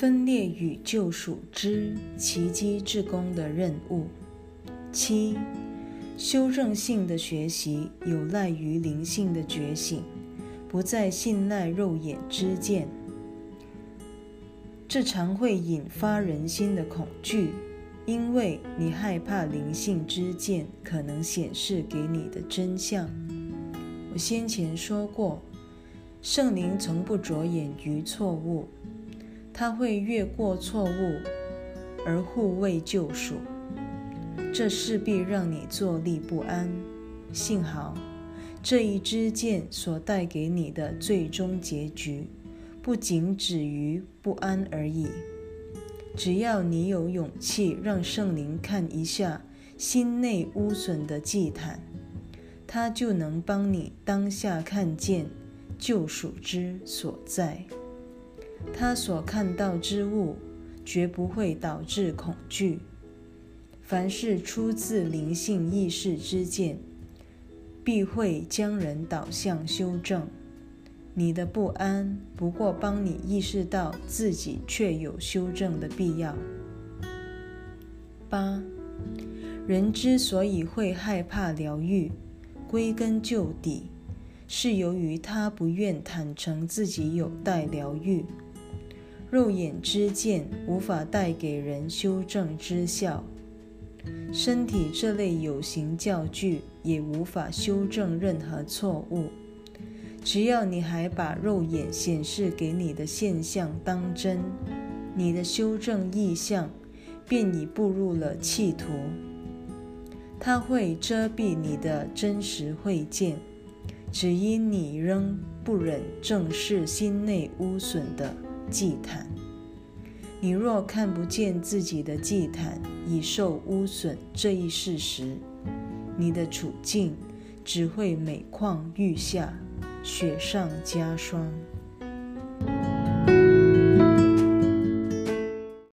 分裂与救赎之奇迹之功的任务。七、修正性的学习有赖于灵性的觉醒，不再信赖肉眼之见。这常会引发人心的恐惧，因为你害怕灵性之见可能显示给你的真相。我先前说过，圣灵从不着眼于错误。他会越过错误而护卫救赎，这势必让你坐立不安。幸好，这一支箭所带给你的最终结局，不仅止于不安而已。只要你有勇气让圣灵看一下心内污损的祭坛，他就能帮你当下看见救赎之所在。他所看到之物，绝不会导致恐惧。凡是出自灵性意识之见，必会将人导向修正。你的不安，不过帮你意识到自己确有修正的必要。八，人之所以会害怕疗愈，归根究底，是由于他不愿坦诚自己有待疗愈。肉眼之见无法带给人修正之效，身体这类有形教具也无法修正任何错误。只要你还把肉眼显示给你的现象当真，你的修正意向便已步入了企图。它会遮蔽你的真实会见，只因你仍不忍正视心内污损的。祭坛，你若看不见自己的祭坛已受污损这一事实，你的处境只会每况愈下，雪上加霜。